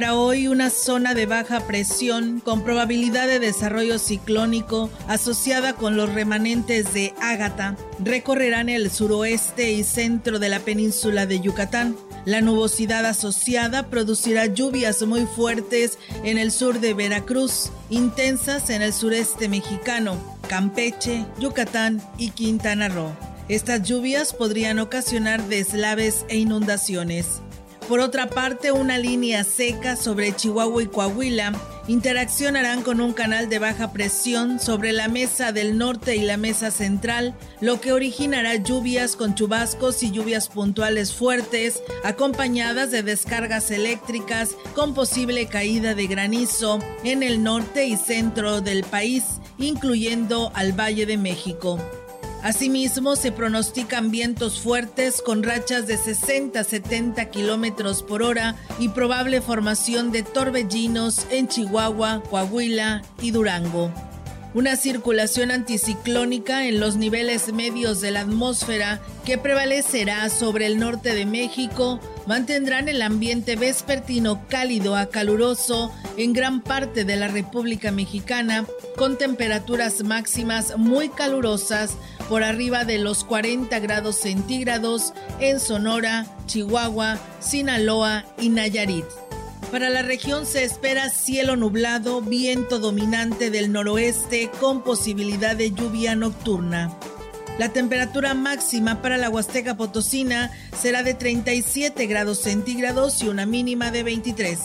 Para hoy, una zona de baja presión con probabilidad de desarrollo ciclónico asociada con los remanentes de Ágata recorrerán el suroeste y centro de la península de Yucatán. La nubosidad asociada producirá lluvias muy fuertes en el sur de Veracruz, intensas en el sureste mexicano, Campeche, Yucatán y Quintana Roo. Estas lluvias podrían ocasionar deslaves e inundaciones. Por otra parte, una línea seca sobre Chihuahua y Coahuila interaccionarán con un canal de baja presión sobre la mesa del norte y la mesa central, lo que originará lluvias con chubascos y lluvias puntuales fuertes, acompañadas de descargas eléctricas con posible caída de granizo en el norte y centro del país, incluyendo al Valle de México. Asimismo, se pronostican vientos fuertes con rachas de 60 a 70 kilómetros por hora y probable formación de torbellinos en Chihuahua, Coahuila y Durango. Una circulación anticiclónica en los niveles medios de la atmósfera que prevalecerá sobre el norte de México mantendrán el ambiente vespertino cálido a caluroso en gran parte de la República Mexicana, con temperaturas máximas muy calurosas por arriba de los 40 grados centígrados en Sonora, Chihuahua, Sinaloa y Nayarit. Para la región se espera cielo nublado, viento dominante del noroeste con posibilidad de lluvia nocturna. La temperatura máxima para la Huasteca Potosina será de 37 grados centígrados y una mínima de 23.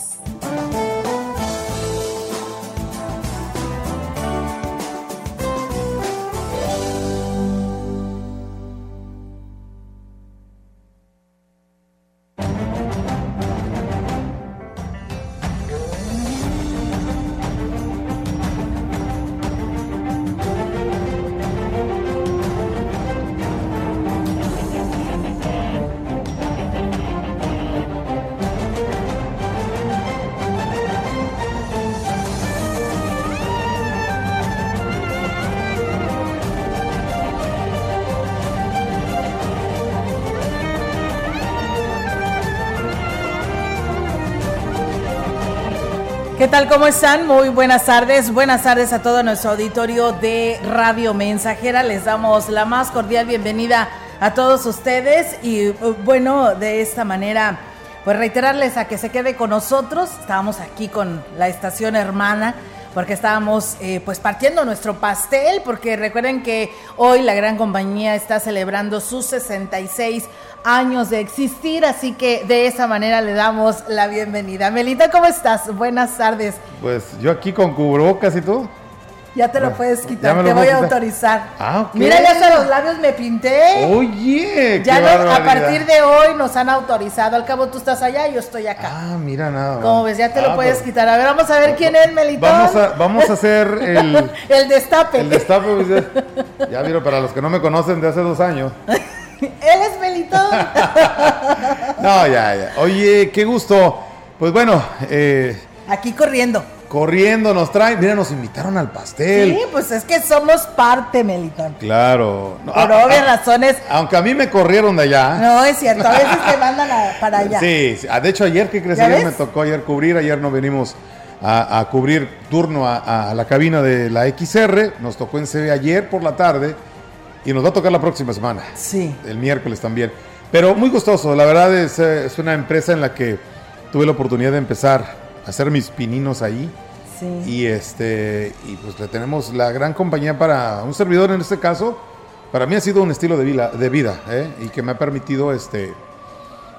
Tal? ¿Cómo están? Muy buenas tardes. Buenas tardes a todo nuestro auditorio de Radio Mensajera. Les damos la más cordial bienvenida a todos ustedes y bueno, de esta manera, pues reiterarles a que se quede con nosotros. Estábamos aquí con la estación hermana porque estábamos eh, pues partiendo nuestro pastel, porque recuerden que hoy la gran compañía está celebrando sus 66 años de existir, así que de esa manera le damos la bienvenida. Melita, ¿cómo estás? Buenas tardes. Pues yo aquí con cubrebocas y todo. Ya te lo puedes quitar, te voy a autorizar. Ah, Mira, ya hasta los labios me pinté. Oye, ya a partir de hoy nos han autorizado. Al cabo tú estás allá y yo estoy acá. Ah, mira nada. Como ves, ya te lo ah, puedes pues, quitar. A ver, vamos a ver quién es Melitón. Vamos a, vamos a hacer el... el destape. El destape. Pues, ya vieron, para los que no me conocen de hace dos años. Él es Melitón. no, ya, ya. Oye, qué gusto. Pues bueno. Eh, Aquí corriendo. Corriendo nos traen. Mira, nos invitaron al pastel. Sí, pues es que somos parte, Melitón. Claro. Por ah, obvias razones. Aunque a mí me corrieron de allá. No, es cierto. A veces te mandan para allá. Sí, ah, de hecho, ayer, ¿qué crees? Ayer me tocó ayer cubrir. Ayer no venimos a, cubrir turno a, la cabina de la XR. Nos tocó en CB ayer por la tarde. Y nos va a tocar la próxima semana. Sí. El miércoles también. Pero muy gustoso. La verdad es, eh, es una empresa en la que tuve la oportunidad de empezar hacer mis pininos ahí. Sí. Y este y pues le tenemos la gran compañía para un servidor en este caso. Para mí ha sido un estilo de vida, de vida ¿eh? y que me ha permitido este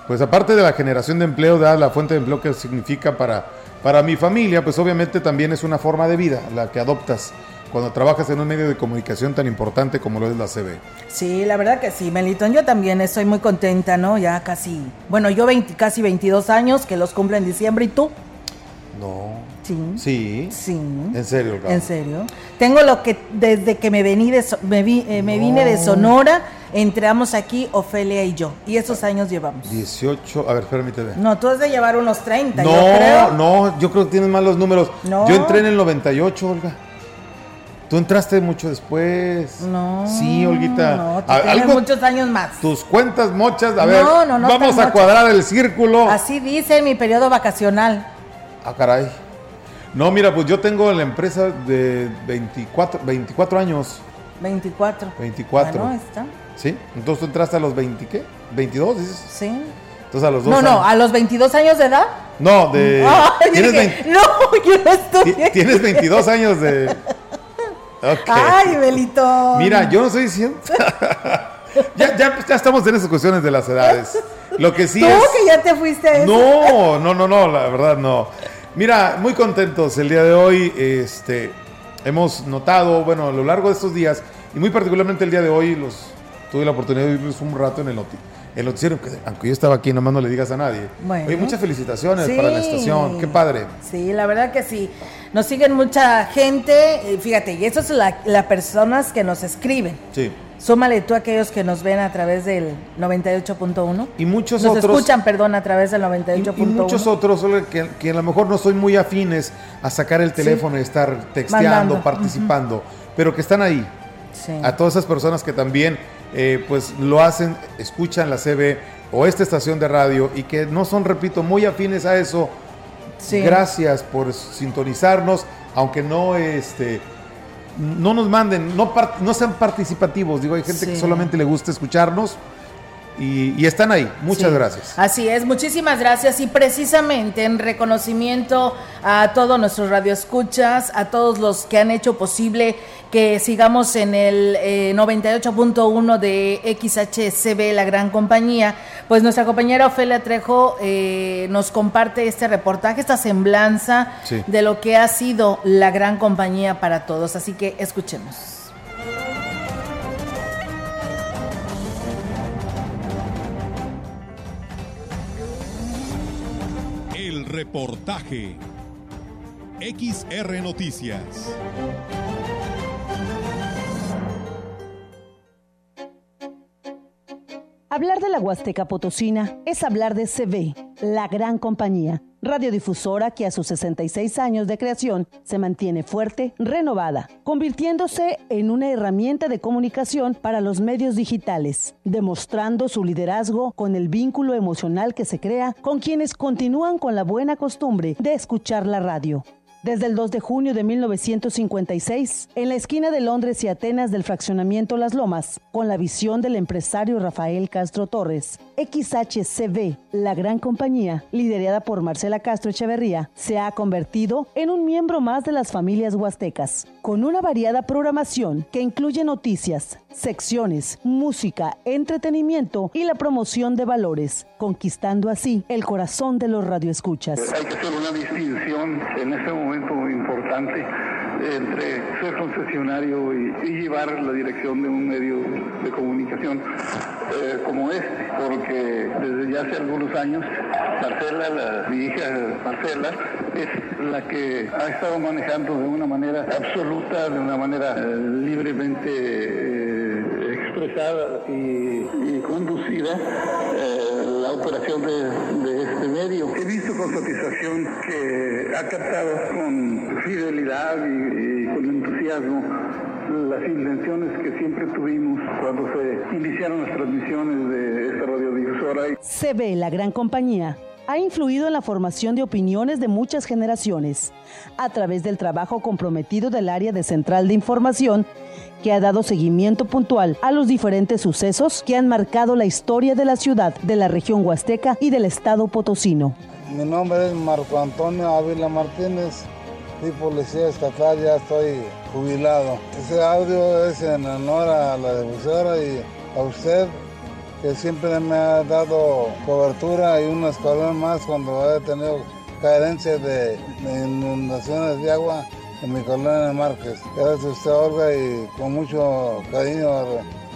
pues aparte de la generación de empleo, da la fuente de empleo que significa para, para mi familia, pues obviamente también es una forma de vida la que adoptas cuando trabajas en un medio de comunicación tan importante como lo es la CB. Sí, la verdad que sí, Melitón. Yo también estoy muy contenta, ¿no? Ya casi, bueno, yo 20, casi 22 años que los cumple en diciembre y tú. No. Sí. Sí. Sí. En serio, En serio. Tengo lo que desde que me, vení de, me, eh, me vine de Sonora, entramos aquí Ofelia y yo. Y esos años llevamos. 18, a ver, permíteme. No, tú has de llevar unos 30, no, yo creo. No, yo creo que tienes mal los números. No. Yo entré en el 98, Olga. Tú entraste mucho después. No. Sí, Olguita. No, tú tienes muchos años más. Tus cuentas mochas, a ver. No, no, no vamos a mochas. cuadrar el círculo. Así dice mi periodo vacacional. Ah, caray. No, mira, pues yo tengo la empresa de 24, 24 años. 24. 24. Bueno, está. ¿Sí? Entonces tú entraste a los 20, ¿qué? ¿22 dices? Sí. Entonces a los dos No, no, años. a los 22 años de edad. No, de... Ay, ¿tienes, dije, 20 No, yo no estoy. tienes 22 años de... Ok. Ay, Belito. Mira, yo no estoy diciendo... ya, ya, ya estamos en esas cuestiones de las edades. Lo que sí Tú es... que ya te fuiste a eso. No, no, no, no, la verdad no. Mira, muy contentos el día de hoy. Este, hemos notado, bueno, a lo largo de estos días, y muy particularmente el día de hoy, los tuve la oportunidad de vivirlos un rato en el, noti el noticiero, que aunque yo estaba aquí, nomás no le digas a nadie. Bueno. Oye, muchas felicitaciones Sí. para la estación, qué padre. Sí, la verdad que sí. Nos siguen mucha gente. eh, Fíjate, y eso es la- las personas que nos escriben. Sí. Súmale tú a aquellos que nos ven a través del 98.1. Y muchos Nos otros. escuchan, perdón, a través del Y, 98.1. y muchos otros que, que a lo mejor no soy muy afines a sacar el teléfono y estar texteando, Mandando. participando, pero que están ahí. Sí. a todas esas personas que también eh, pues lo hacen, escuchan la CB o esta estación de radio y que no son, repito, muy afines a eso. Sí. Gracias por sintonizarnos, aunque no este no nos manden, no, no sean participativos. Digo, hay gente que solamente le gusta escucharnos y, y están ahí. Muchas Sí. gracias. Así es, muchísimas gracias y precisamente en reconocimiento a todos nuestros radioescuchas, a todos los que han hecho posible que sigamos en el eh, 98.1 de XHCB, la gran compañía, pues nuestra compañera Ofelia Trejo eh, nos comparte este reportaje, esta semblanza Sí. de lo que ha sido la gran compañía para todos. Así que escuchemos. Reportaje. XR Noticias. Hablar de la Huasteca Potosina es hablar de CB, la gran compañía, radiodifusora que a sus 66 años de creación se mantiene fuerte, renovada, convirtiéndose en una herramienta de comunicación para los medios digitales, demostrando su liderazgo con el vínculo emocional que se crea con quienes continúan con la buena costumbre de escuchar la radio. Desde el 2 de junio de 1956, en la esquina de Londres y Atenas del fraccionamiento Las Lomas, con la visión del empresario Rafael Castro Torres, XHCB, la gran compañía, liderada por Marcela Castro Echeverría, se ha convertido en un miembro más de las familias huastecas, con una variada programación que incluye noticias, secciones, música, entretenimiento y la promoción de valores, conquistando así el corazón de los radioescuchas. Hay que hacer una distinción en este momento entre ser concesionario y, llevar la dirección de un medio de comunicación eh, como este, porque desde ya hace algunos años Marcela, la, mi hija Marcela, es la que ha estado manejando de una manera absoluta, de una manera eh, libremente eh, expresada y, y conducida operación de, de este medio. He visto con satisfacción que ha captado con fidelidad y, y con entusiasmo las intenciones que siempre tuvimos cuando se iniciaron las transmisiones de esta radiodifusora. CB, la gran compañía, ha influido en la formación de opiniones de muchas generaciones a través del trabajo comprometido del área de central de información que ha dado seguimiento puntual a los diferentes sucesos que han marcado la historia de la ciudad, de la región huasteca y del estado potosino. Mi nombre es Marco Antonio Ávila Martínez, soy policía estatal, ya estoy jubilado. Ese audio es en honor a la difusora y a usted que siempre me ha dado cobertura y un escalón más cuando he tenido carencia de, inundaciones de agua en mi colonia de Márquez. Gracias a usted, Olga, y con mucho cariño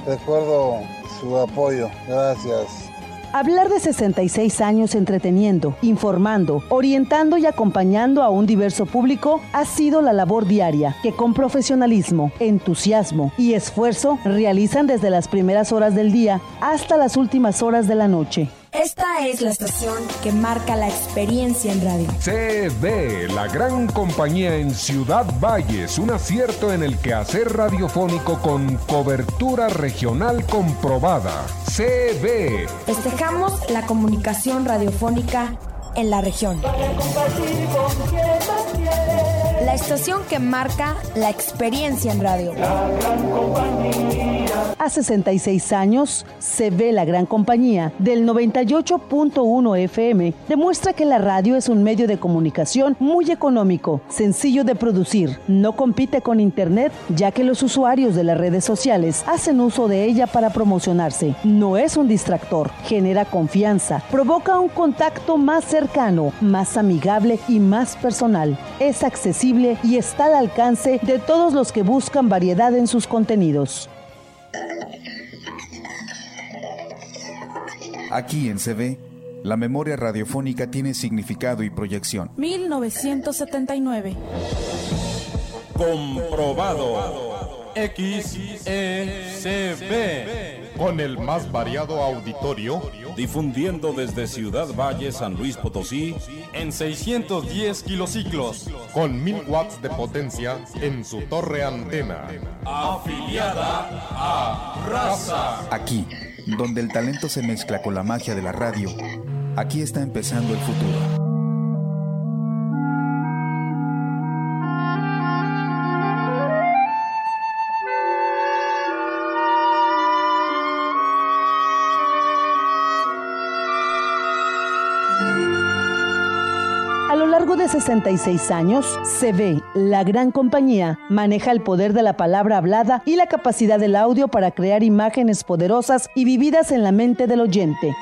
recuerdo su apoyo. Gracias. Hablar de 66 años entreteniendo, informando, orientando y acompañando a un diverso público ha sido la labor diaria que con profesionalismo, entusiasmo y esfuerzo realizan desde las primeras horas del día hasta las últimas horas de la noche. Esta es la estación que marca la experiencia en radio. CB, la gran compañía en Ciudad Valles, un acierto en el quehacer radiofónico con cobertura regional comprobada. CB. Festejamos la comunicación radiofónica en la región. La estación que marca la experiencia en radio. A 66 años, se ve la gran compañía del 98.1 FM. Demuestra que la radio es un medio de comunicación muy económico, sencillo de producir. No compite con Internet, ya que los usuarios de las redes sociales hacen uso de ella para promocionarse. No es un distractor, genera confianza, provoca un contacto más cercano, más amigable y más personal. Es accesible y está al alcance de todos los que buscan variedad en sus contenidos. Aquí en CB, la memoria radiofónica tiene significado y proyección. 1979. Comprobado. XECB. Con el más variado auditorio. Difundiendo desde Ciudad Valle, San Luis Potosí. En 610 kilociclos. Con 1000 watts de potencia en su torre antena. Afiliada a Raza. Aquí donde el talento se mezcla con la magia de la radio. Aquí está empezando el futuro. De 66 años, se ve la gran compañía maneja el poder de la palabra hablada y la capacidad del audio para crear imágenes poderosas y vividas en la mente del oyente.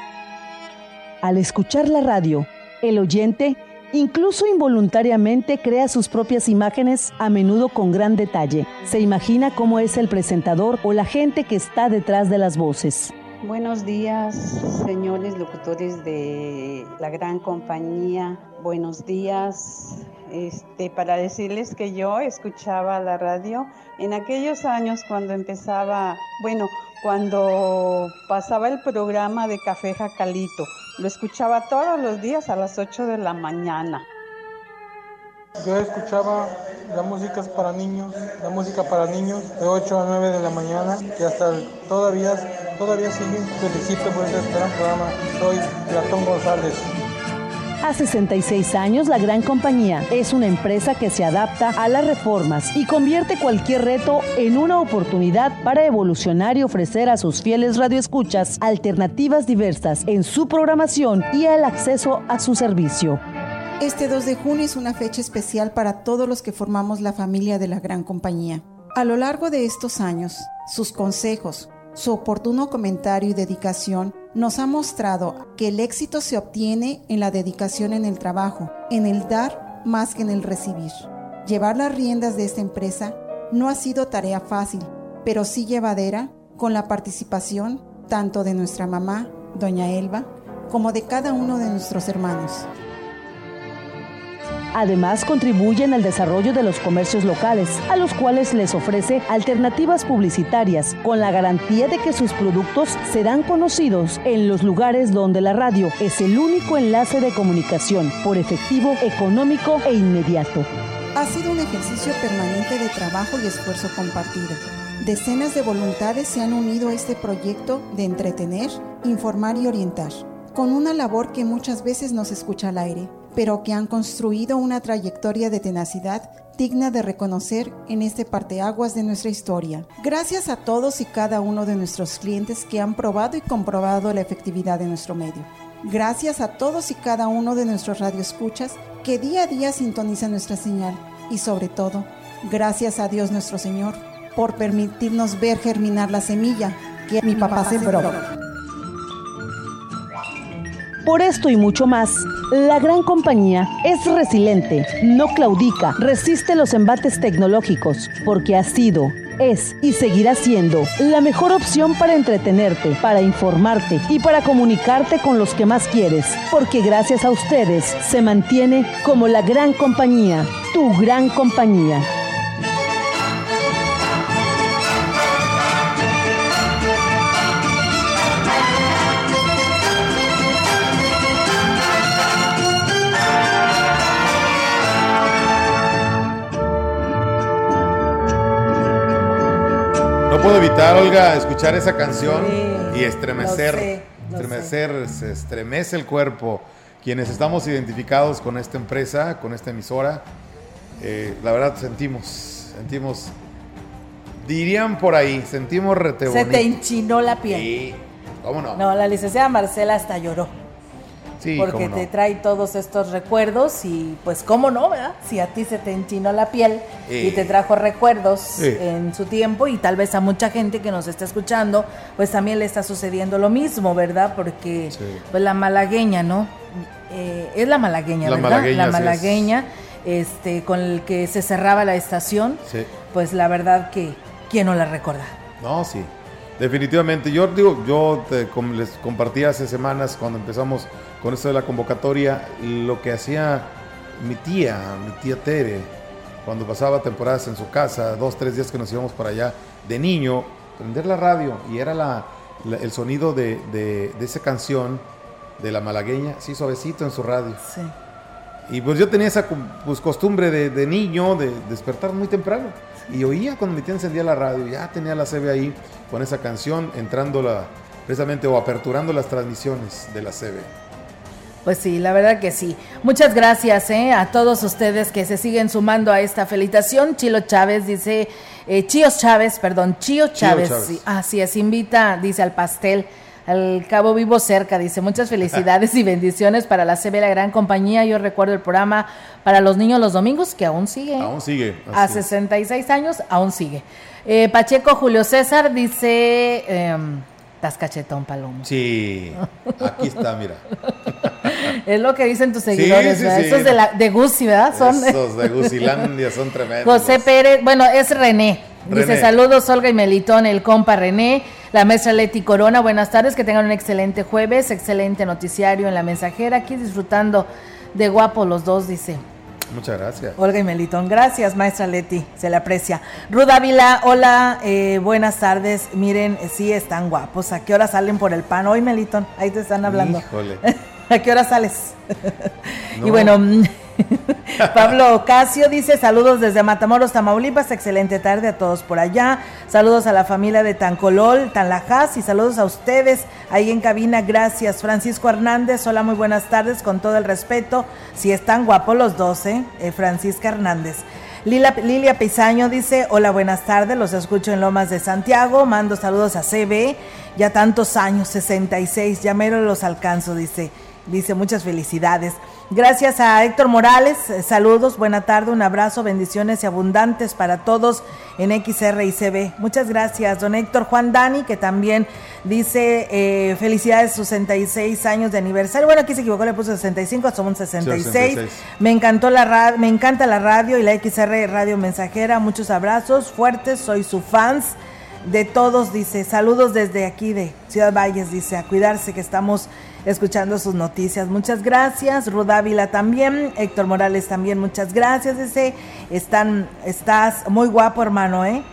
Al escuchar la radio, el oyente Incluso involuntariamente crea sus propias imágenes, a menudo con gran detalle. Se imagina cómo es el presentador o la gente que está detrás de las voces. Buenos días, señores locutores de la gran compañía. Buenos días. Este, para decirles que yo escuchaba la radio en aquellos años cuando empezaba, bueno, cuando pasaba el programa de Café Jacalito. Lo escuchaba todos los días a las 8 de la mañana. Yo escuchaba la música para niños, la música para niños de 8 a 9 de la mañana y hasta todavía, todavía sigue. Felicito por este gran programa. Soy Platón González. A 66 años, la gran compañía es una empresa que se adapta a las reformas y convierte cualquier reto en una oportunidad para evolucionar y ofrecer a sus fieles radioescuchas alternativas diversas en su programación y el acceso a su servicio. Este 2 de junio es una fecha especial para todos los que formamos la familia de la gran compañía. A lo largo de estos años, sus consejos, su oportuno comentario y dedicación nos ha mostrado que el éxito se obtiene en la dedicación en el trabajo, en el dar más que en el recibir. Llevar las riendas de esta empresa no ha sido tarea fácil, pero sí llevadera con la participación tanto de nuestra mamá, doña Elba, como de cada uno de nuestros hermanos. Además, contribuyen al desarrollo de los comercios locales, a los cuales les ofrece alternativas publicitarias, con la garantía de que sus productos serán conocidos en los lugares donde la radio es el único enlace de comunicación por efectivo, económico e inmediato. Ha sido un ejercicio permanente de trabajo y esfuerzo compartido. Decenas de voluntades se han unido a este proyecto de entretener, informar y orientar, con una labor que muchas veces nos escucha al aire pero que han construido una trayectoria de tenacidad digna de reconocer en este parteaguas de nuestra historia. Gracias a todos y cada uno de nuestros clientes que han probado y comprobado la efectividad de nuestro medio. Gracias a todos y cada uno de nuestros radioescuchas que día a día sintonizan nuestra señal. Y sobre todo, gracias a Dios nuestro Señor por permitirnos ver germinar la semilla que mi papá sembró. Por esto y mucho más, la gran compañía es resiliente, no claudica, resiste los embates tecnológicos, porque ha sido, es y seguirá siendo la mejor opción para entretenerte, para informarte y para comunicarte con los que más quieres, porque gracias a ustedes se mantiene como la gran compañía, tu gran compañía. Puedo evitar, Olga, escuchar esa canción y estremecer. estremecer, se estremece el cuerpo. Quienes estamos identificados con esta empresa, con esta emisora, eh, la verdad sentimos, sentimos, dirían por ahí, sentimos rete Se te enchinó la piel. Sí, ¿cómo no? No, la licenciada Marcela hasta lloró porque te trae todos estos recuerdos y pues cómo no, ¿verdad? Si a ti se te enchinó la piel y te trajo recuerdos en su tiempo y tal vez a mucha gente que nos está escuchando, pues también le está sucediendo lo mismo, ¿verdad? Porque pues la malagueña, ¿no? Eh, es la malagueña, ¿verdad? la malagueña, este, con el que se cerraba la estación, pues la verdad que, ¿quién no la recuerda? No, sí. Definitivamente, yo digo, yo les compartí hace semanas cuando empezamos con esto de la convocatoria, lo que hacía mi tía, mi tía Tere, cuando pasaba temporadas en su casa, dos, tres días que nos íbamos para allá, de niño, prender la radio y era la, el sonido de, de, esa canción de la malagueña, así suavecito en su radio. Sí. Y pues yo tenía esa pues, costumbre de, de, niño de despertar muy temprano. Y oía cuando mi tía encendía la radio, ya tenía la CB ahí con esa canción, entrando la, precisamente o aperturando las transmisiones de la CB. Pues sí, la verdad que sí. Muchas gracias ¿eh? a todos ustedes que se siguen sumando a esta felicitación. Chilo Chávez dice, eh, Chíos Chávez, perdón, Chío Chávez, así es, invita, dice al pastel. Al Cabo Vivo cerca, dice, muchas felicidades y bendiciones para la CB, la gran compañía. Yo recuerdo el programa para los niños los domingos, que aún sigue. Aún sigue. A 66 años, aún sigue. Eh, Pacheco Julio César dice, em, Estás cachetón, Palomo. Sí, aquí está, mira. es lo que dicen tus seguidores, sí, sí, Esos de, la, de Gucci, ¿verdad? Son... Esos de Gucilandia son tremendos. José Pérez, bueno, es René. Dice, saludos Olga y Melitón, el compa René, la maestra Leti Corona, buenas tardes, que tengan un excelente jueves, excelente noticiario en la mensajera, aquí disfrutando de guapo los dos, dice. Muchas gracias. Olga y Melitón, gracias, maestra Leti, se le aprecia. Ruda Ávila, hola, eh, buenas tardes. Miren, sí están guapos. ¿A qué hora salen por el pan? Hoy, Melitón, ahí te están hablando. Híjole. ¿A qué hora sales? y bueno. Pablo Ocasio dice saludos desde Matamoros, Tamaulipas, excelente tarde a todos por allá, saludos a la familia de Tancolol, Tanlajas y saludos a ustedes ahí en cabina, gracias. Francisco Hernández, hola, muy buenas tardes, con todo el respeto, si están guapos los dos, ¿eh? eh Francisca Hernández. Lilia Pizaño dice, hola, buenas tardes, los escucho en Lomas de Santiago, mando saludos a CB, ya tantos años, 66, ya mero los alcanzo, dice, dice, muchas felicidades. Gracias a Héctor Morales, eh, saludos, buena tarde, un abrazo, bendiciones y abundantes para todos en XR y CB. Muchas gracias, don Héctor Juan Dani, que también dice eh, felicidades, 66 años de aniversario. Bueno, aquí se equivocó, le puso 65, somos 66. Me encantó la me encanta la radio y la XR Radio Mensajera. Muchos abrazos fuertes, soy su fans de todos, dice. Saludos desde aquí de Ciudad Valles, dice, a cuidarse que estamos escuchando sus noticias. Muchas gracias. Rudávila también. Héctor Morales también, muchas gracias. Dice, están, estás muy guapo, hermano, ¿eh?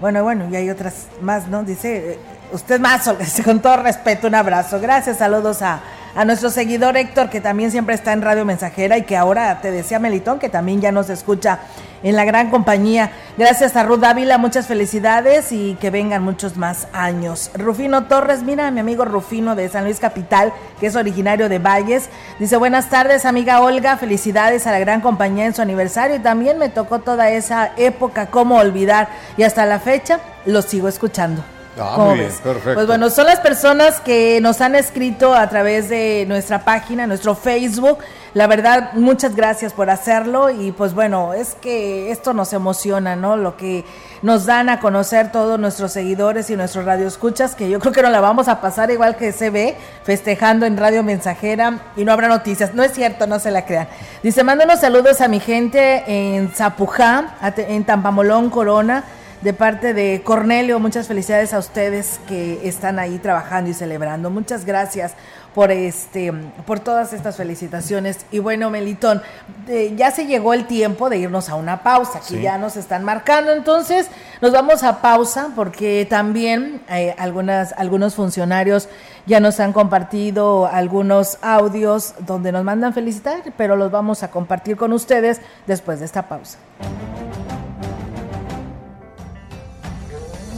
Bueno, bueno, y hay otras más, ¿no? Dice, eh, usted más, con todo respeto, un abrazo. Gracias, saludos a a nuestro seguidor Héctor, que también siempre está en Radio Mensajera y que ahora te decía Melitón, que también ya nos escucha en la gran compañía. Gracias a Ruth Ávila, muchas felicidades y que vengan muchos más años. Rufino Torres, mira, mi amigo Rufino de San Luis Capital, que es originario de Valles, dice buenas tardes, amiga Olga, felicidades a la gran compañía en su aniversario y también me tocó toda esa época, cómo olvidar y hasta la fecha lo sigo escuchando. Ah, muy bien, perfecto. Pues bueno, son las personas que nos han escrito a través de nuestra página, nuestro Facebook. La verdad, muchas gracias por hacerlo y pues bueno, es que esto nos emociona, ¿no? Lo que nos dan a conocer todos nuestros seguidores y nuestros radioescuchas, que yo creo que no la vamos a pasar igual que se ve, festejando en Radio Mensajera y no habrá noticias. No es cierto, no se la crean. Dice, mándenos saludos a mi gente en Zapujá, en Tampamolón, Corona de parte de Cornelio. Muchas felicidades a ustedes que están ahí trabajando y celebrando. Muchas gracias por este por todas estas felicitaciones y bueno Melitón eh, ya se llegó el tiempo de irnos a una pausa que ya nos están marcando entonces nos vamos a pausa porque también eh, algunas algunos funcionarios ya nos han compartido algunos audios donde nos mandan felicitar pero los vamos a compartir con ustedes después de esta pausa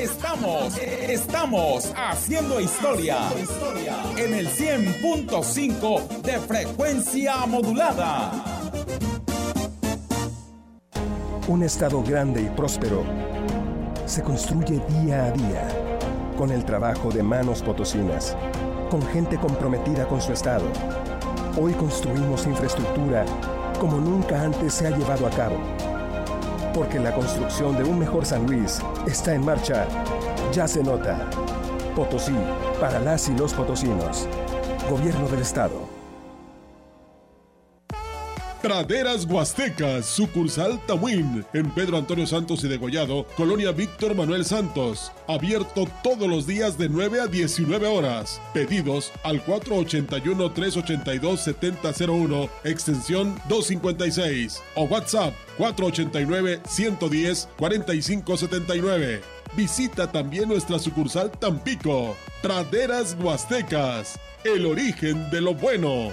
Estamos, estamos haciendo historia en el 100.5 de frecuencia modulada. Un estado grande y próspero se construye día a día con el trabajo de manos potosinas, con gente comprometida con su estado. Hoy construimos infraestructura como nunca antes se ha llevado a cabo porque la construcción de un mejor San Luis está en marcha. Ya se nota. Potosí, para las y los potosinos. Gobierno del Estado. Praderas Huastecas, sucursal Tamuín, en Pedro Antonio Santos y Degollado, Colonia Víctor Manuel Santos. Abierto todos los días de 9 a 19 horas. Pedidos al 481-382-7001, extensión 256. O WhatsApp 489-110-4579. Visita también nuestra sucursal Tampico. Praderas Huastecas, el origen de lo bueno.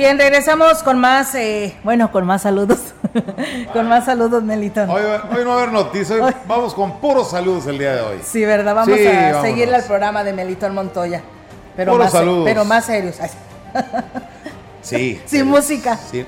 Bien, regresamos con más, eh, bueno, con más saludos. con más saludos, Melitón. Hoy, hoy, no va a haber noticias, vamos con puros saludos el día de hoy. Sí, ¿verdad? Vamos a seguirle al programa de Melitón Montoya. Pero puros más, saludos. Pero más serios. sí. Sin música. Sí.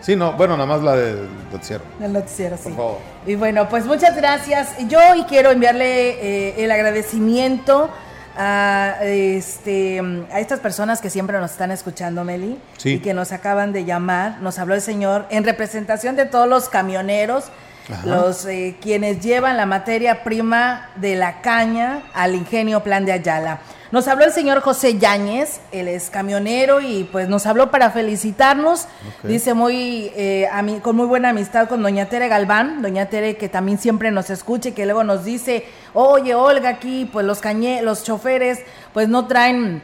Sí, no, bueno, nada más la del noticiero. El noticiero, sí. Por favor. Y bueno, pues muchas gracias. Yo hoy quiero enviarle eh, el agradecimiento a, este, a estas personas que siempre nos están escuchando, Meli, Sí. y que nos acaban de llamar. Nos habló el señor en representación de todos los camioneros, Ajá. los eh, quienes llevan la materia prima de la caña al ingenio Plan de Ayala. Nos habló el señor José Yáñez, él es camionero y pues nos habló para felicitarnos. Dice muy eh, ami- con muy buena amistad con doña Tere Galván, doña Tere que también siempre nos escucha y que luego nos dice, oye Olga aquí, pues los cañe, los choferes pues no traen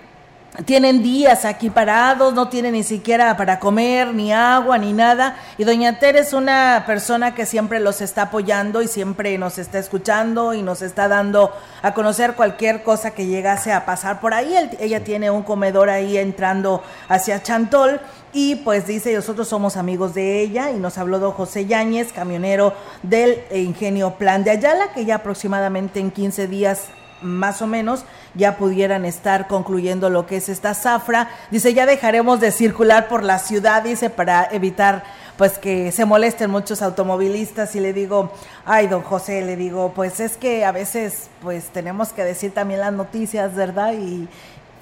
tienen días aquí parados, no tienen ni siquiera para comer, ni agua, ni nada. Y doña Tere es una persona que siempre los está apoyando y siempre nos está escuchando y nos está dando a conocer cualquier cosa que llegase a pasar por ahí. ella tiene un comedor ahí entrando hacia Chantol. Y pues dice, nosotros somos amigos de ella y nos habló don José Yáñez, camionero del Ingenio Plan de Ayala, que ya aproximadamente en 15 días más o menos ya pudieran estar concluyendo lo que es esta zafra. Dice, ya dejaremos de circular por la ciudad, dice, para evitar pues que se molesten muchos automovilistas y le digo, ay, don José, le digo, pues es que a veces pues tenemos que decir también las noticias, ¿verdad? Y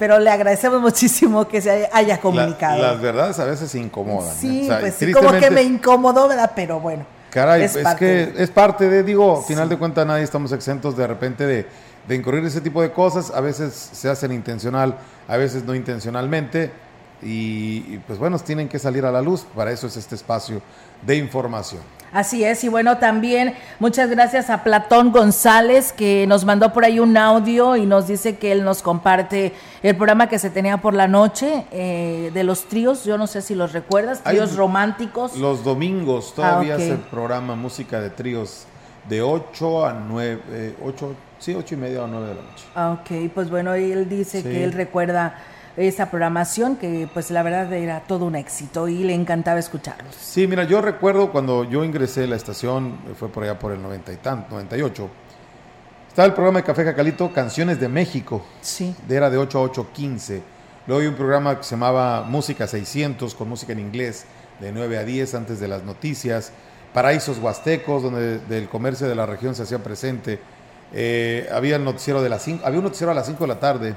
pero le agradecemos muchísimo que se haya comunicado. las verdades a veces incomodan. Sí, pues sí, como que me incomodó, ¿verdad? Pero bueno. Caray, es, que es parte de, digo, al final de cuentas nadie estamos exentos de repente de de incurrir ese tipo de cosas, a veces se hacen intencional, a veces no intencionalmente, y, pues bueno, tienen que salir a la luz, para eso es este espacio de información. Así es, y bueno, también muchas gracias a Platón González que nos mandó por ahí un audio y nos dice que él nos comparte el programa que se tenía por la noche eh, de los tríos, yo no sé si los recuerdas, tríos románticos. Los domingos todavía ah, se programa música de tríos de 8 a 9, 8, Sí, ocho y media o nueve de la noche. Ah, ok, pues bueno, él dice que él recuerda esa programación que pues la verdad era todo un éxito y le encantaba escucharlos. Sí, mira, yo recuerdo cuando yo ingresé a la estación, fue por allá por el 90 y tanto, 98, estaba el programa de Café Jacalito, Canciones de México. Sí. De, era de 8 a 8.15. Luego hay un programa que se llamaba Música 600, con música en inglés, de 9 a 10 antes de las noticias. Paraísos Huastecos, donde del comercio de la región se hacía presente eh, había el noticiero de las 5, había un noticiero a las 5 de la tarde,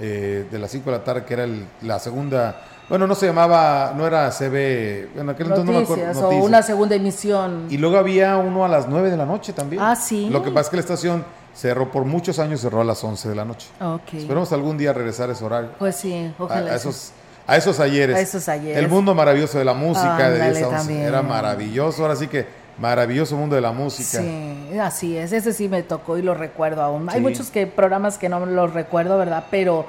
eh, de las 5 de la tarde, que era la segunda, bueno, no se llamaba, no era CB, en aquel entonces no me acuerdo. O una segunda emisión. Y luego había uno a las 9 de la noche también. Ah, sí. Lo que pasa es que la estación cerró por muchos años, cerró a las 11 de la noche. Okay. Esperamos algún día regresar a ese horario. Pues sí, ojalá. A, esos, a esos ayeres. A esos ayeres. El mundo maravilloso de la música de 10 a 11. Era maravilloso. Ahora sí que Maravilloso mundo de la música. Sí, así es. Ese sí me tocó y lo recuerdo aún. Hay muchos que, programas que no los recuerdo, ¿verdad? Pero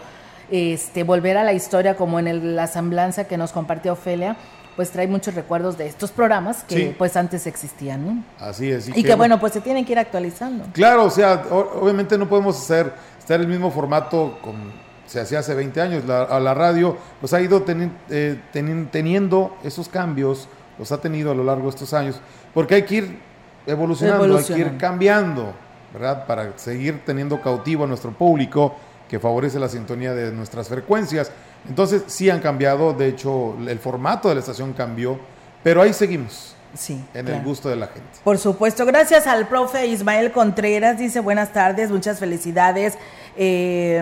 este volver a la historia como en la semblanza que nos compartió Ofelia, pues trae muchos recuerdos de estos programas que pues antes existían, ¿no? Así es. Y, que, bueno, pues se tienen que ir actualizando. Claro, o sea, obviamente no podemos hacer estar el mismo formato con se hacía hace 20 años. La, a la radio pues ha ido eh, teniendo esos cambios, los ha tenido a lo largo de estos años. Porque hay que ir evolucionando, hay que ir cambiando, ¿verdad? Para seguir teniendo cautivo a nuestro público que favorece la sintonía de nuestras frecuencias. Entonces sí han cambiado, de hecho el formato de la estación cambió, pero ahí seguimos. Sí, en el gusto de la gente. Por supuesto, gracias al profe Ismael Contreras, dice buenas tardes, muchas felicidades eh,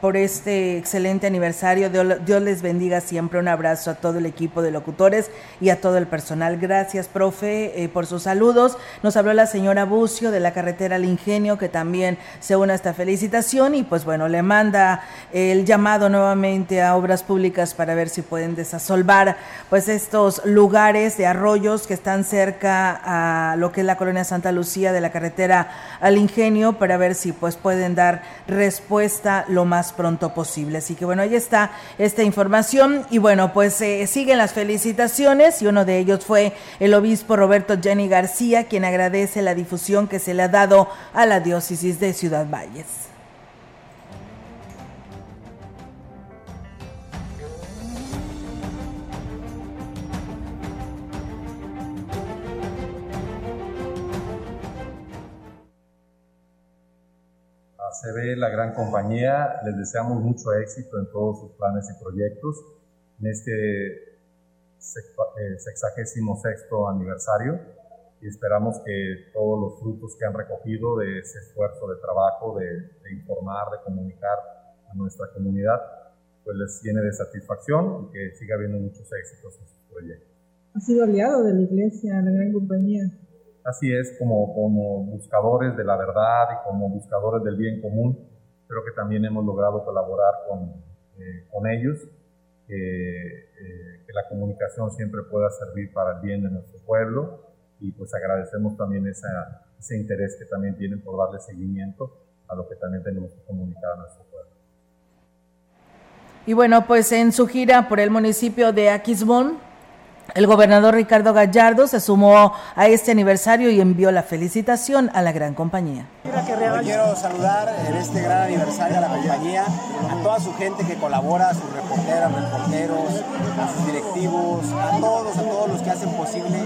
por este excelente aniversario. Dios les bendiga siempre. Un abrazo a todo el equipo de locutores y a todo el personal. Gracias, profe, eh, por sus saludos. Nos habló la señora Bucio de la carretera al Ingenio, que también se une a esta felicitación y pues bueno, le manda el llamado nuevamente a obras públicas para ver si pueden desasolvar pues estos lugares de arroyos que están cerca a lo que es la colonia Santa Lucía de la carretera al Ingenio para ver si pues pueden dar respuesta lo más pronto posible. Así que bueno, ahí está esta información y bueno, pues eh, siguen las felicitaciones y uno de ellos fue el obispo Roberto Jenny García, quien agradece la difusión que se le ha dado a la diócesis de Ciudad Valles. Se ve la gran compañía. Les deseamos mucho éxito en todos sus planes y proyectos en este eh, sexagésimo sexto aniversario y esperamos que todos los frutos que han recogido de ese esfuerzo de trabajo, de, informar, de comunicar a nuestra comunidad, pues les llene de satisfacción y que siga habiendo muchos éxitos en sus proyectos. Ha sido aliado de la iglesia, la gran compañía. Así es, como, buscadores de la verdad y como buscadores del bien común, creo que también hemos logrado colaborar con, eh, ellos, eh, que la comunicación siempre pueda servir para el bien de nuestro pueblo y pues agradecemos también ese interés que también tienen por darle seguimiento a lo que también tenemos que comunicar a nuestro pueblo. Y bueno, pues en su gira por el municipio de Aquismón, el gobernador Ricardo Gallardo se sumó a este aniversario y envió la felicitación a la gran compañía. quiero saludar en este gran aniversario a la compañía, a toda su gente que colabora, a sus reporteras, reporteros, a sus directivos, a todos, a todos los que hacen posible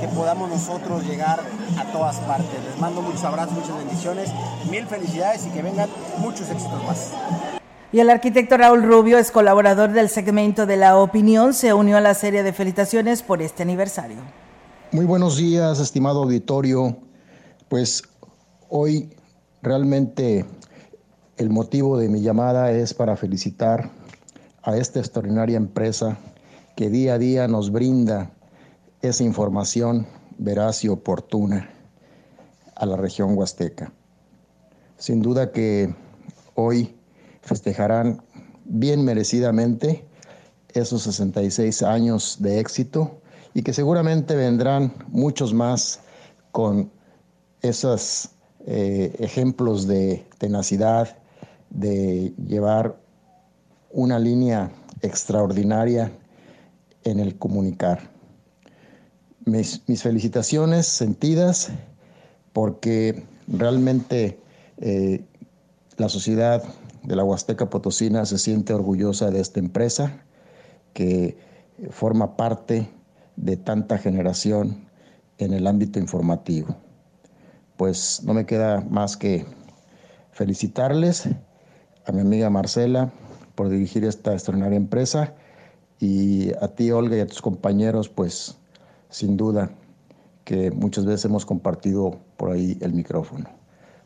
que podamos nosotros llegar a todas partes. Les mando muchos abrazos, muchas bendiciones, mil felicidades y que vengan muchos éxitos más. Y el arquitecto Raúl Rubio es colaborador del segmento de la opinión, se unió a la serie de felicitaciones por este aniversario. Muy buenos días, estimado auditorio. Pues hoy realmente el motivo de mi llamada es para felicitar a esta extraordinaria empresa que día a día nos brinda esa información veraz y oportuna a la región huasteca. Sin duda que hoy festejarán bien merecidamente esos 66 años de éxito y que seguramente vendrán muchos más con esos eh, ejemplos de tenacidad, de llevar una línea extraordinaria en el comunicar. Mis, felicitaciones sentidas porque realmente eh, la sociedad de la Huasteca Potosina se siente orgullosa de esta empresa que forma parte de tanta generación en el ámbito informativo. Pues no me queda más que felicitarles a mi amiga Marcela por dirigir esta extraordinaria empresa y a ti Olga y a tus compañeros pues sin duda que muchas veces hemos compartido por ahí el micrófono.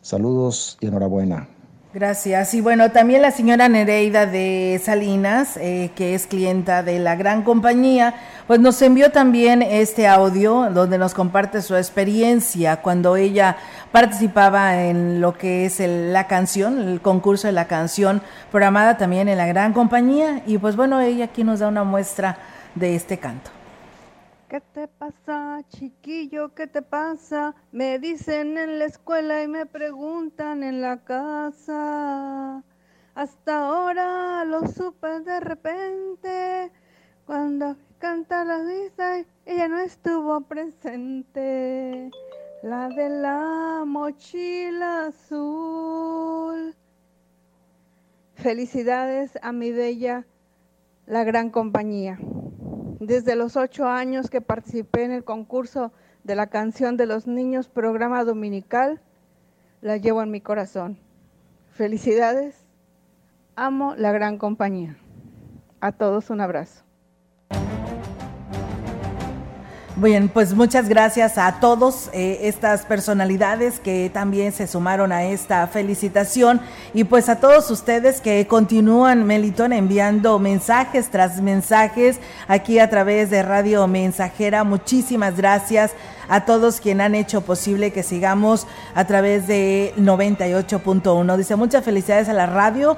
Saludos y enhorabuena. Gracias. Y bueno, también la señora Nereida de Salinas, eh, que es clienta de la gran compañía, pues nos envió también este audio donde nos comparte su experiencia cuando ella participaba en lo que es la canción, el concurso de la canción, programada también en la gran compañía. Y pues bueno, ella aquí nos da una muestra de este canto. ¿Qué te pasa, chiquillo? ¿Qué te pasa? Me dicen en la escuela y me preguntan en la casa. Hasta ahora lo supe de repente. Cuando canta la vista, ella no estuvo presente. La de la mochila azul. Felicidades a mi bella, la gran compañía. Desde los ocho años que participé en el concurso de la canción de los niños, programa dominical, la llevo en mi corazón. Felicidades, amo la gran compañía. A todos un abrazo. Bien, pues muchas gracias a todos eh, estas personalidades que también se sumaron a esta felicitación y pues a todos ustedes que continúan, Melitón, enviando mensajes tras mensajes aquí a través de Radio Mensajera. Muchísimas gracias a todos quienes han hecho posible que sigamos a través de 98.1. Dice muchas felicidades a la radio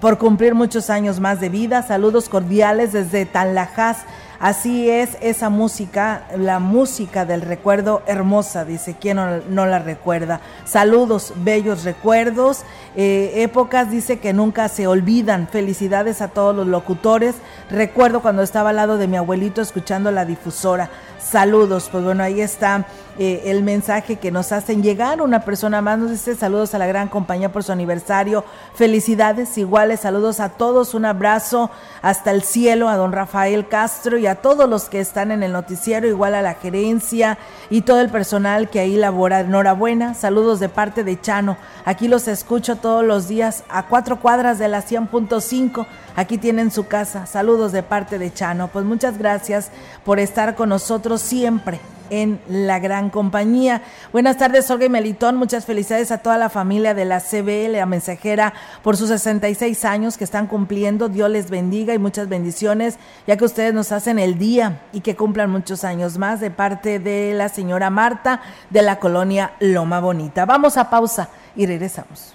por cumplir muchos años más de vida. Saludos cordiales desde Tanlajas Así es esa música, la música del recuerdo hermosa, dice, ¿quién no, la recuerda? Saludos, bellos recuerdos, eh, épocas, dice que nunca se olvidan. Felicidades a todos los locutores. Recuerdo cuando estaba al lado de mi abuelito escuchando la difusora. Saludos, pues bueno, ahí está eh, el mensaje que nos hacen llegar. Una persona más nos dice saludos a la gran compañía por su aniversario. Felicidades iguales, saludos a todos. Un abrazo hasta el cielo a don Rafael Castro y a todos los que están en el noticiero, igual a la gerencia y todo el personal que ahí labora. Enhorabuena, saludos de parte de Chano. Aquí los escucho todos los días a cuatro cuadras de la 100.5. Aquí tienen su casa. Saludos de parte de Chano. Pues muchas gracias por estar con nosotros siempre en la gran compañía. Buenas tardes, Olga y Melitón. Muchas felicidades a toda la familia de la CBL, la mensajera, por sus 66 años que están cumpliendo. Dios les bendiga y muchas bendiciones, ya que ustedes nos hacen el día y que cumplan muchos años más de parte de la señora Marta de la colonia Loma Bonita. Vamos a pausa y regresamos.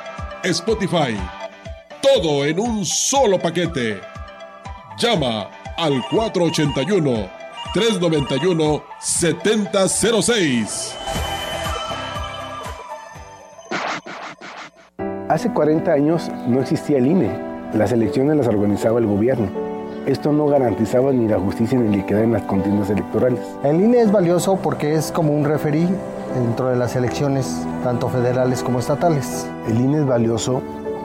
Spotify. Todo en un solo paquete. Llama al 481-391-7006. Hace 40 años no existía el INE. Las elecciones las organizaba el gobierno. Esto no garantizaba ni la justicia ni la equidad en las contiendas electorales. El INE es valioso porque es como un referí dentro de las elecciones, tanto federales como estatales. El INE es valioso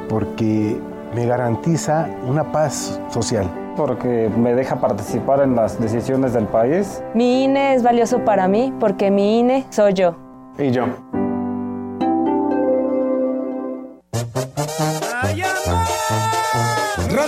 porque me garantiza una paz social. Porque me deja participar en las decisiones del país. Mi INE es valioso para mí porque mi INE soy yo. Y yo.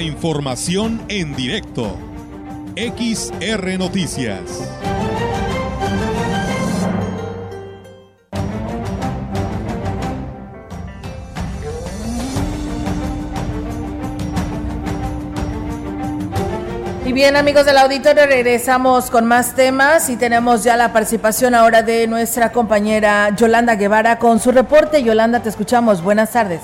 Información en directo. XR Noticias. Y bien amigos del auditorio, regresamos con más temas y tenemos ya la participación ahora de nuestra compañera Yolanda Guevara con su reporte. Yolanda, te escuchamos. Buenas tardes.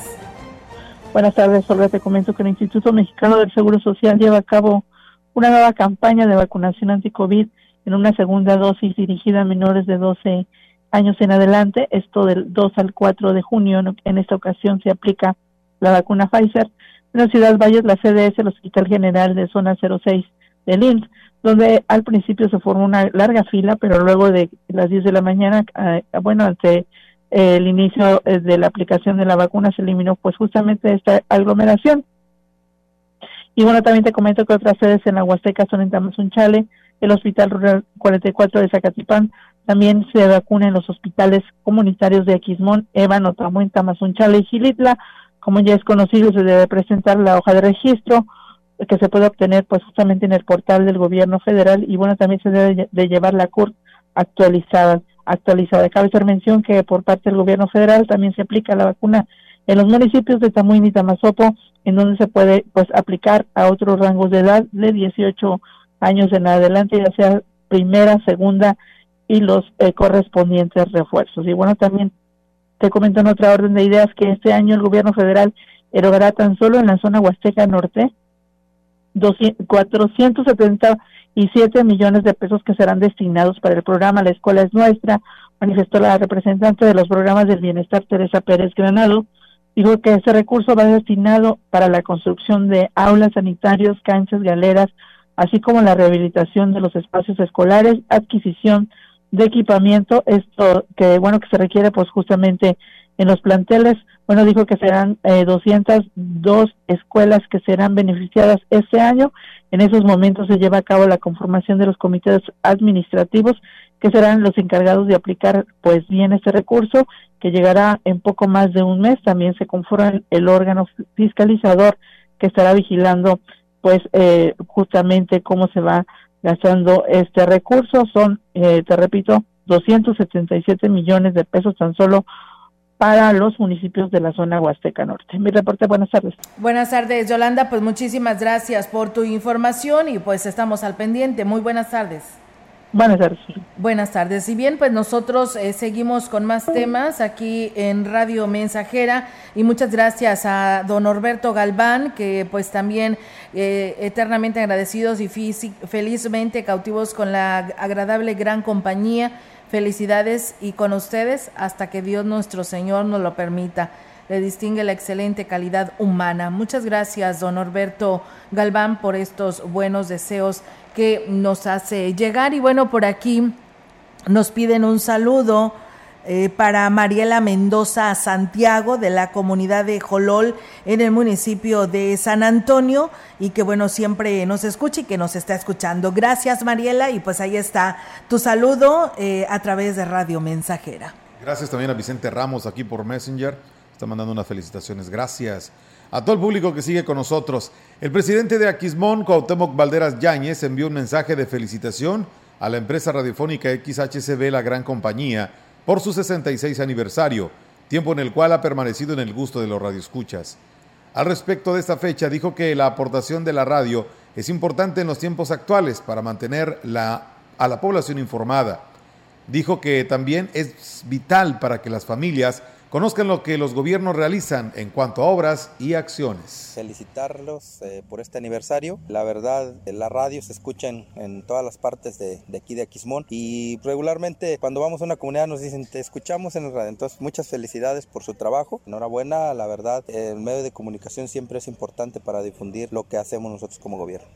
Buenas tardes, Solo Te comento que el Instituto Mexicano del Seguro Social lleva a cabo una nueva campaña de vacunación anti-COVID en una segunda dosis dirigida a menores de 12 años en adelante. Esto del 2 al 4 de junio. En esta ocasión se aplica la vacuna Pfizer. En la ciudad Valles, la CDS, el Hospital General de Zona 06 del INS, donde al principio se formó una larga fila, pero luego de las 10 de la mañana, eh, bueno, ante el inicio eh, de la aplicación de la vacuna se eliminó pues justamente esta aglomeración. Y bueno, también te comento que otras sedes en la Huasteca son en Tamazunchale, el Hospital Rural 44 de Zacatipán, también se vacuna en los hospitales comunitarios de Aquismón, Ébano, Tamuín, Tamazunchale y Gilitla. Como ya es conocido, se debe presentar la hoja de registro, que se puede obtener pues justamente en el portal del gobierno federal y bueno también se debe de llevar la CURP actualizada actualizada. Cabe hacer mención que por parte del gobierno federal también se aplica la vacuna en los municipios de Tamuín y Tamazopo en donde se puede pues aplicar a otros rangos de edad de 18 años en adelante ya sea primera segunda y los eh, correspondientes refuerzos. Y bueno también te comento en otra orden de ideas que este año el gobierno federal erogará tan solo en la zona Huasteca Norte 477 millones de pesos que serán destinados para el programa La Escuela es Nuestra, manifestó la representante de los programas del bienestar, Teresa Pérez Granado. Dijo que ese recurso va destinado para la construcción de aulas sanitarios, canchas, galeras, así como la rehabilitación de los espacios escolares, adquisición de equipamiento, esto que bueno que se requiere pues justamente en los planteles bueno, dijo que serán eh, 202 escuelas que serán beneficiadas este año. En esos momentos se lleva a cabo la conformación de los comités administrativos que serán los encargados de aplicar pues bien este recurso que llegará en poco más de un mes. También se conforma el órgano fiscalizador que estará vigilando pues eh, justamente cómo se va gastando este recurso. Son, eh, te repito, 277 millones de pesos tan solo para los municipios de la zona Huasteca Norte. Mi reporte, buenas tardes. Buenas tardes, Yolanda, pues muchísimas gracias por tu información y pues estamos al pendiente. Muy buenas tardes. Buenas tardes. Buenas tardes. Y bien, pues nosotros eh, seguimos con más temas aquí en Radio Mensajera y muchas gracias a don Norberto Galván, que pues también eh, eternamente agradecidos y felizmente cautivos con la agradable gran compañía Felicidades y con ustedes hasta que Dios nuestro Señor nos lo permita. Le distingue la excelente calidad humana. Muchas gracias, don Norberto Galván, por estos buenos deseos que nos hace llegar. Y bueno, por aquí nos piden un saludo eh, para Mariela Mendoza Santiago de la comunidad de Jolol en el municipio de San Antonio y que bueno siempre nos escucha y que nos está escuchando. Gracias Mariela y pues ahí está tu saludo eh, a través de Radio Mensajera. Gracias también a Vicente Ramos aquí por Messenger. Está mandando unas felicitaciones. Gracias. A todo el público que sigue con nosotros. El presidente de Aquismón, Cuauhtémoc Valderas Yáñez, envió un mensaje de felicitación a la empresa radiofónica XHCB La Gran Compañía por su 66 aniversario, tiempo en el cual ha permanecido en el gusto de los radioescuchas. Al respecto de esta fecha, dijo que la aportación de la radio es importante en los tiempos actuales para mantener a la población informada. dijo que también es vital para que las familias Conozcan lo que los gobiernos realizan en cuanto a obras y acciones. Felicitarlos eh, por este aniversario. La verdad, la radio se escucha en, todas las partes de, aquí de Aquismón y regularmente cuando vamos a una comunidad nos dicen te escuchamos en el radio. Entonces, muchas felicidades por su trabajo. Enhorabuena, la verdad, el medio de comunicación siempre es importante para difundir lo que hacemos nosotros como gobierno.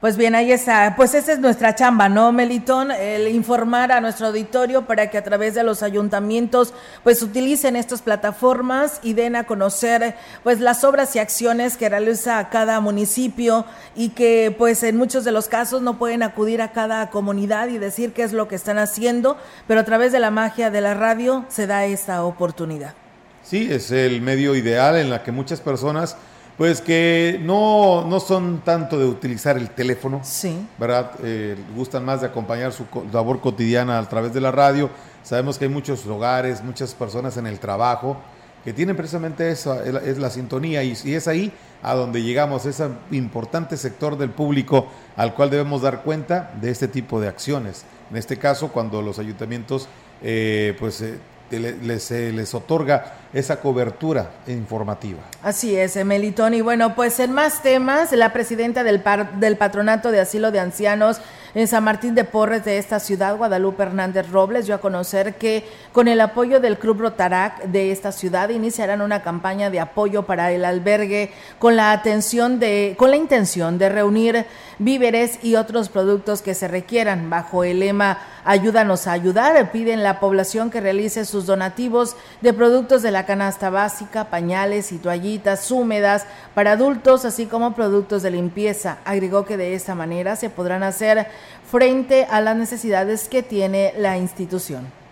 Pues bien, ahí está. Pues esa es nuestra chamba, ¿no, Melitón? El informar a nuestro auditorio para que a través de los ayuntamientos pues utilicen estas plataformas y den a conocer pues las obras y acciones que realiza cada municipio y que pues en muchos de los casos no pueden acudir a cada comunidad y decir qué es lo que están haciendo, pero a través de la magia de la radio se da esta oportunidad. Sí, es el medio ideal en la que muchas personas pues que no, no son tanto de utilizar el teléfono, sí. ¿verdad? Eh, gustan más de acompañar su labor cotidiana a través de la radio. Sabemos que hay muchos hogares, muchas personas en el trabajo que tienen precisamente eso, es la, sintonía y, y, es ahí a donde llegamos, ese importante sector del público al cual debemos dar cuenta de este tipo de acciones. En este caso, cuando los ayuntamientos eh, pues eh, les, otorga esa cobertura informativa. Así es, Melitón. Y bueno, pues en más temas, la presidenta del, del Patronato de Asilo de Ancianos en San Martín de Porres de esta ciudad, Guadalupe Hernández Robles, dio a conocer que con el apoyo del Club Rotarac de esta ciudad iniciarán una campaña de apoyo para el albergue con la atención de, con la intención de reunir víveres y otros productos que se requieran. Bajo el lema Ayúdanos a ayudar, piden la población que realice sus donativos de productos de la canasta básica, pañales y toallitas húmedas para adultos, así como productos de limpieza. Agregó que de esta manera se podrán hacer frente a las necesidades que tiene la institución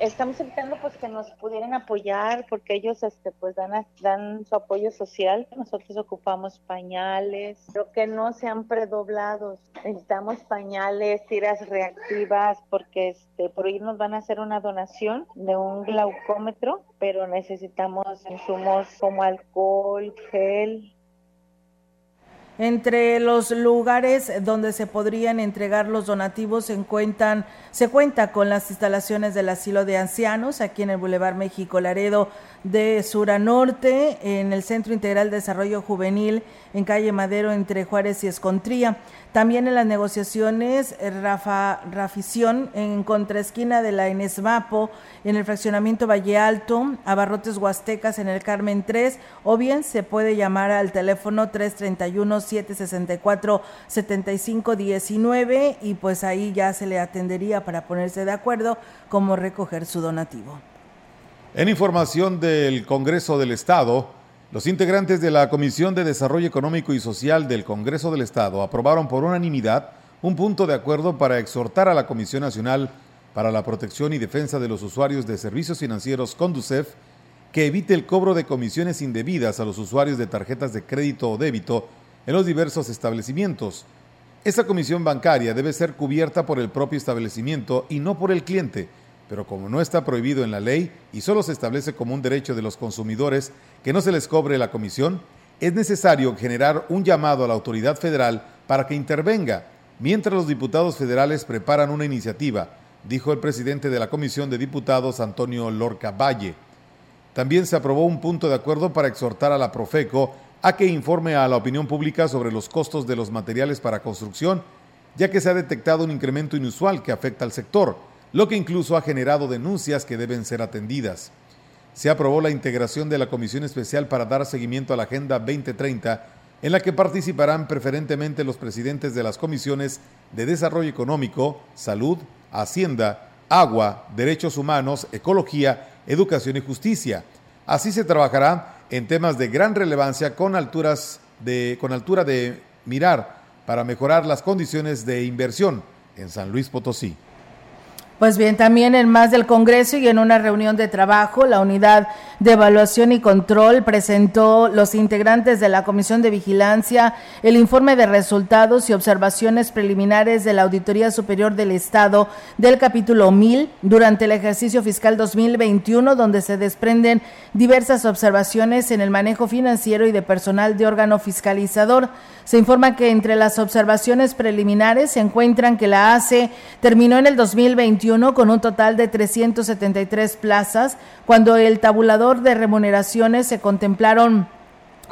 estamos evitando pues que nos pudieran apoyar porque ellos este pues dan dan su apoyo social. Nosotros ocupamos pañales pero que no sean predoblados. Necesitamos pañales tiras reactivas porque este por ahí nos van a hacer una donación de un glaucómetro pero necesitamos insumos como alcohol gel entre los lugares donde se podrían entregar los donativos se encuentran, se cuenta con las instalaciones del asilo de ancianos aquí en el Boulevard México Laredo de sur a norte, en el Centro Integral de Desarrollo Juvenil en calle Madero entre Juárez y Escontría. También en las negociaciones, eh, Rafa Rafición en contraesquina de la Enesmapo, en el fraccionamiento Valle Alto, Abarrotes Huastecas en el Carmen 3, o bien se puede llamar al teléfono 331-764-7519 y pues ahí ya se le atendería para ponerse de acuerdo cómo recoger su donativo. En información del Congreso del Estado, los integrantes de la Comisión de Desarrollo Económico y Social del Congreso del Estado aprobaron por unanimidad un punto de acuerdo para exhortar a la Comisión Nacional para la Protección y Defensa de los Usuarios de Servicios Financieros Conducef que evite el cobro de comisiones indebidas a los usuarios de tarjetas de crédito o débito en los diversos establecimientos. Esta comisión bancaria debe ser cubierta por el propio establecimiento y no por el cliente, pero como no está prohibido en la ley y solo se establece como un derecho de los consumidores que no se les cobre la comisión, es necesario generar un llamado a la autoridad federal para que intervenga, mientras los diputados federales preparan una iniciativa, dijo el presidente de la Comisión de Diputados, Antonio Lorca Valle. También se aprobó un punto de acuerdo para exhortar a la Profeco a que informe a la opinión pública sobre los costos de los materiales para construcción, ya que se ha detectado un incremento inusual que afecta al sector lo que incluso ha generado denuncias que deben ser atendidas. Se aprobó la integración de la Comisión Especial para dar seguimiento a la Agenda 2030, en la que participarán preferentemente los presidentes de las comisiones de Desarrollo Económico, Salud, Hacienda, Agua, Derechos Humanos, Ecología, Educación y Justicia. Así se trabajará en temas de gran relevancia con, alturas de, con altura de mirar para mejorar las condiciones de inversión en San Luis Potosí. Pues bien, también en más del Congreso y en una reunión de trabajo, la unidad de evaluación y control presentó los integrantes de la Comisión de Vigilancia el informe de resultados y observaciones preliminares de la Auditoría Superior del Estado del capítulo 1000 durante el ejercicio fiscal 2021, donde se desprenden diversas observaciones en el manejo financiero y de personal de órgano fiscalizador. Se informa que entre las observaciones preliminares se encuentran que la ACE terminó en el 2021 con un total de 373 plazas, cuando el tabulador de remuneraciones se contemplaron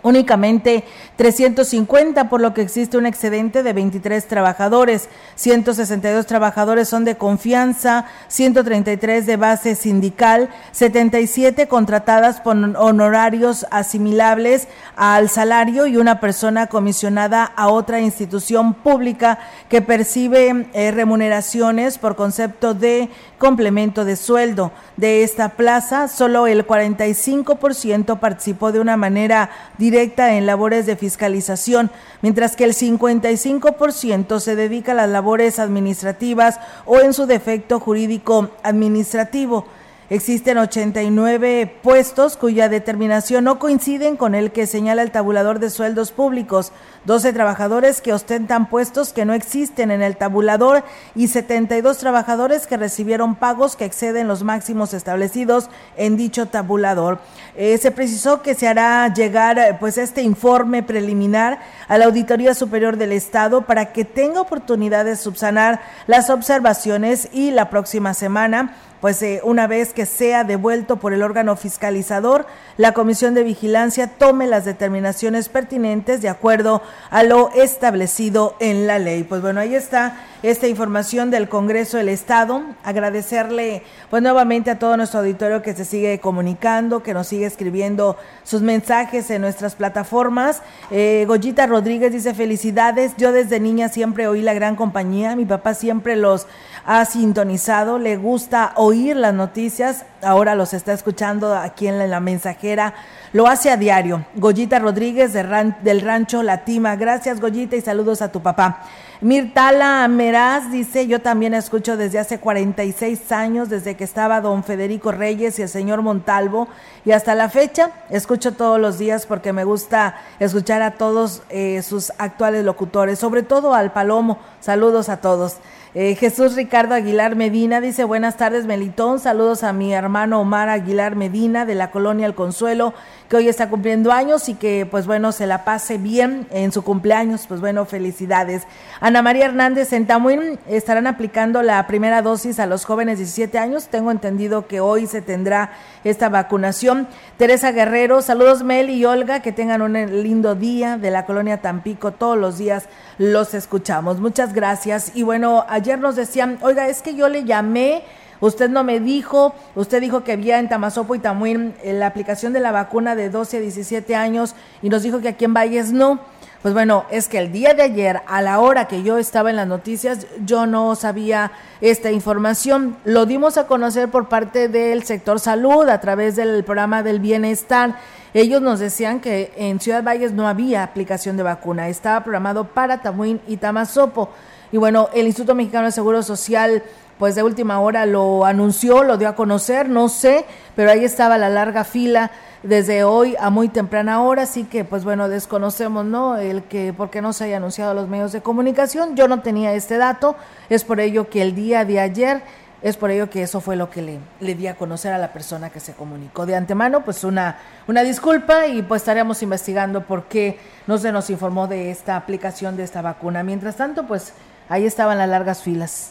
únicamente 350, por lo que existe un excedente de 23 trabajadores. 162 trabajadores son de confianza, 133 de base sindical, 77 contratadas por honorarios asimilables al salario y una persona comisionada a otra institución pública que percibe eh, remuneraciones por concepto de complemento de sueldo. De esta plaza, solo el 45% participó de una manera directa en labores de fiscalización, mientras que el 55% se dedica a las labores administrativas o en su defecto jurídico administrativo. Existen 89 puestos cuya determinación no coinciden con el que señala el tabulador de sueldos públicos, 12 trabajadores que ostentan puestos que no existen en el tabulador y 72 trabajadores que recibieron pagos que exceden los máximos establecidos en dicho tabulador. Eh, se precisó que se hará llegar eh, pues este informe preliminar a la Auditoría Superior del Estado para que tenga oportunidad de subsanar las observaciones y la próxima semana pues eh, una vez que sea devuelto por el órgano fiscalizador, la Comisión de Vigilancia tome las determinaciones pertinentes de acuerdo a lo establecido en la ley. Pues bueno, ahí está esta información del Congreso del Estado. Agradecerle pues nuevamente a todo nuestro auditorio que se sigue comunicando, que nos sigue escribiendo sus mensajes en nuestras plataformas. Eh, Goyita Rodríguez dice felicidades. Yo desde niña siempre oí la gran compañía. Mi papá siempre los ha sintonizado, le gusta oír las noticias, ahora los está escuchando aquí en la, mensajera, lo hace a diario. Goyita Rodríguez del rancho Latima, gracias Goyita y saludos a tu papá. Mirtala Meraz dice, yo también escucho desde hace 46 años, desde que estaba don Federico Reyes y el señor Montalvo, y hasta la fecha escucho todos los días porque me gusta escuchar a todos eh, sus actuales locutores, sobre todo al Palomo. Saludos a todos. Eh, Jesús Ricardo Aguilar Medina dice buenas tardes Melitón, saludos a mi hermano Omar Aguilar Medina de la colonia El Consuelo, que hoy está cumpliendo años y que pues bueno se la pase bien en su cumpleaños, pues bueno, felicidades. Ana María Hernández en Tamuín estarán aplicando la primera dosis a los jóvenes de 17 años, tengo entendido que hoy se tendrá esta vacunación. Teresa Guerrero, saludos Mel y Olga, que tengan un lindo día de la colonia Tampico, todos los días los escuchamos. Muchas gracias. Y bueno, ayer nos decían, oiga, es que yo le llamé, usted no me dijo, usted dijo que había en Tamazopo y Tamuín eh, la aplicación de la vacuna de 12 a 17 años y nos dijo que aquí en Valles no. Pues bueno, es que el día de ayer, a la hora que yo estaba en las noticias, yo no sabía esta información. Lo dimos a conocer por parte del sector salud a través del programa del bienestar. Ellos nos decían que en Ciudad Valles no había aplicación de vacuna, estaba programado para Tamuín y Tamazopo. Y bueno, el Instituto Mexicano de Seguro Social pues de última hora lo anunció, lo dio a conocer, no sé, pero ahí estaba la larga fila desde hoy a muy temprana hora, así que pues bueno, desconocemos, ¿no? El que por qué no se haya anunciado a los medios de comunicación. Yo no tenía este dato, es por ello que el día de ayer es por ello que eso fue lo que le, le di a conocer a la persona que se comunicó. De antemano, pues una, una disculpa y pues estaremos investigando por qué no se nos informó de esta aplicación de esta vacuna. Mientras tanto, pues ahí estaban las largas filas.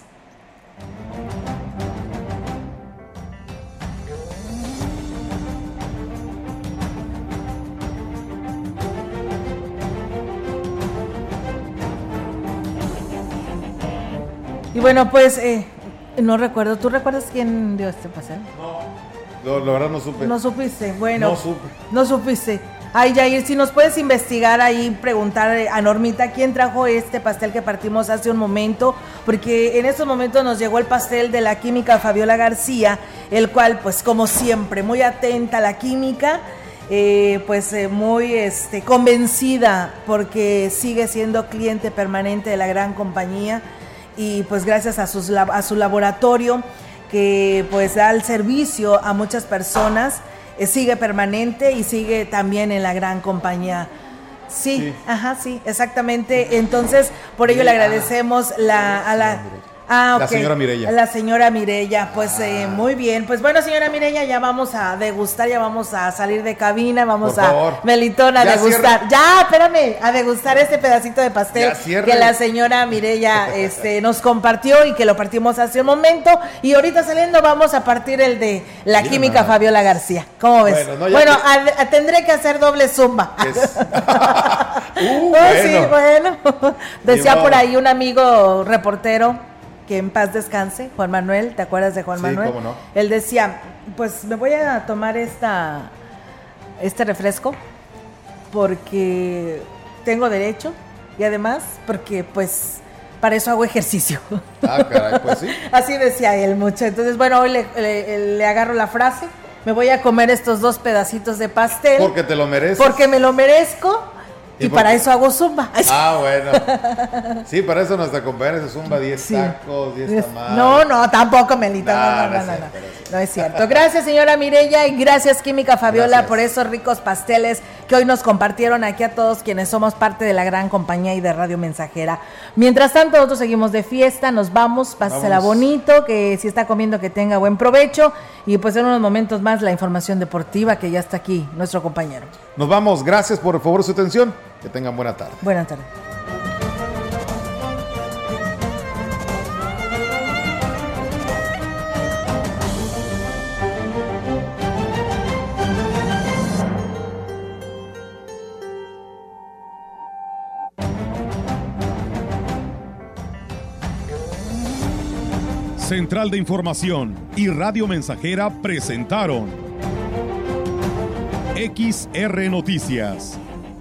Y bueno, pues eh, no recuerdo. ¿Tú recuerdas quién dio este pastel? No, la verdad no supe. No supiste, bueno. No supe. No supiste. Ay, Jair, si nos puedes investigar ahí, preguntar a Normita quién trajo este pastel que partimos hace un momento, porque en estos momentos nos llegó el pastel de la química Fabiola García, el cual, pues como siempre, muy atenta a la química, eh, pues eh, muy este, convencida porque sigue siendo cliente permanente de la gran compañía y pues gracias a, sus, a su laboratorio que pues da el servicio a muchas personas, eh, sigue permanente y sigue también en la gran compañía. Sí, ajá, sí, exactamente. Entonces, por ello le agradecemos la, a la Ah, La señora Mirella. La señora Mirella, pues eh, muy bien. Pues bueno, señora Mirella, ya vamos a degustar, ya vamos a salir de cabina, vamos Por a favor. Melitón a Ya degustar. cierra. Ya, espérame, a degustar este pedacito de pastel que la señora Mirella este, nos compartió y que lo partimos hace un momento. Y ahorita saliendo vamos a partir el de la Mira química nada. Fabiola García. ¿Cómo ves? Bueno, no, ya Bueno, que- a- a- tendré que hacer doble zumba. Uh, Oh, sí, bueno. Decía por ahí un amigo reportero que en paz descanse, Juan Manuel, ¿te acuerdas de Juan Sí, Manuel? cómo no. Él decía, pues me voy a tomar esta este refresco porque tengo derecho y además porque pues para eso hago ejercicio. Ah, caray, pues sí. Así decía él mucho. Entonces, bueno, hoy le, le- le agarro la frase. Me voy a comer estos dos pedacitos de pastel. Porque te lo mereces. Porque me lo merezco y, ¿Y por para qué? eso hago zumba. Ah, bueno. Sí, para eso nuestra compañera se zumba 10 Sí. tacos, 10 Es- tamales. No, no, tampoco, Melita. No, No, no, no no, es no, cierto, no. No es cierto. Gracias, señora Mirella, y gracias, Química Fabiola, Gracias. por esos ricos pasteles que hoy nos compartieron aquí a todos quienes somos parte de la gran compañía y de Radio Mensajera. Mientras tanto, nosotros seguimos de fiesta, nos vamos, pásela bonito, que si está comiendo, que tenga buen provecho. Y pues en unos momentos más la información deportiva, que ya está aquí nuestro compañero. Nos vamos. Gracias por el favor su atención. Que tengan buena tarde. Buenas tardes. Central de Información y Radio Mensajera presentaron XR Noticias.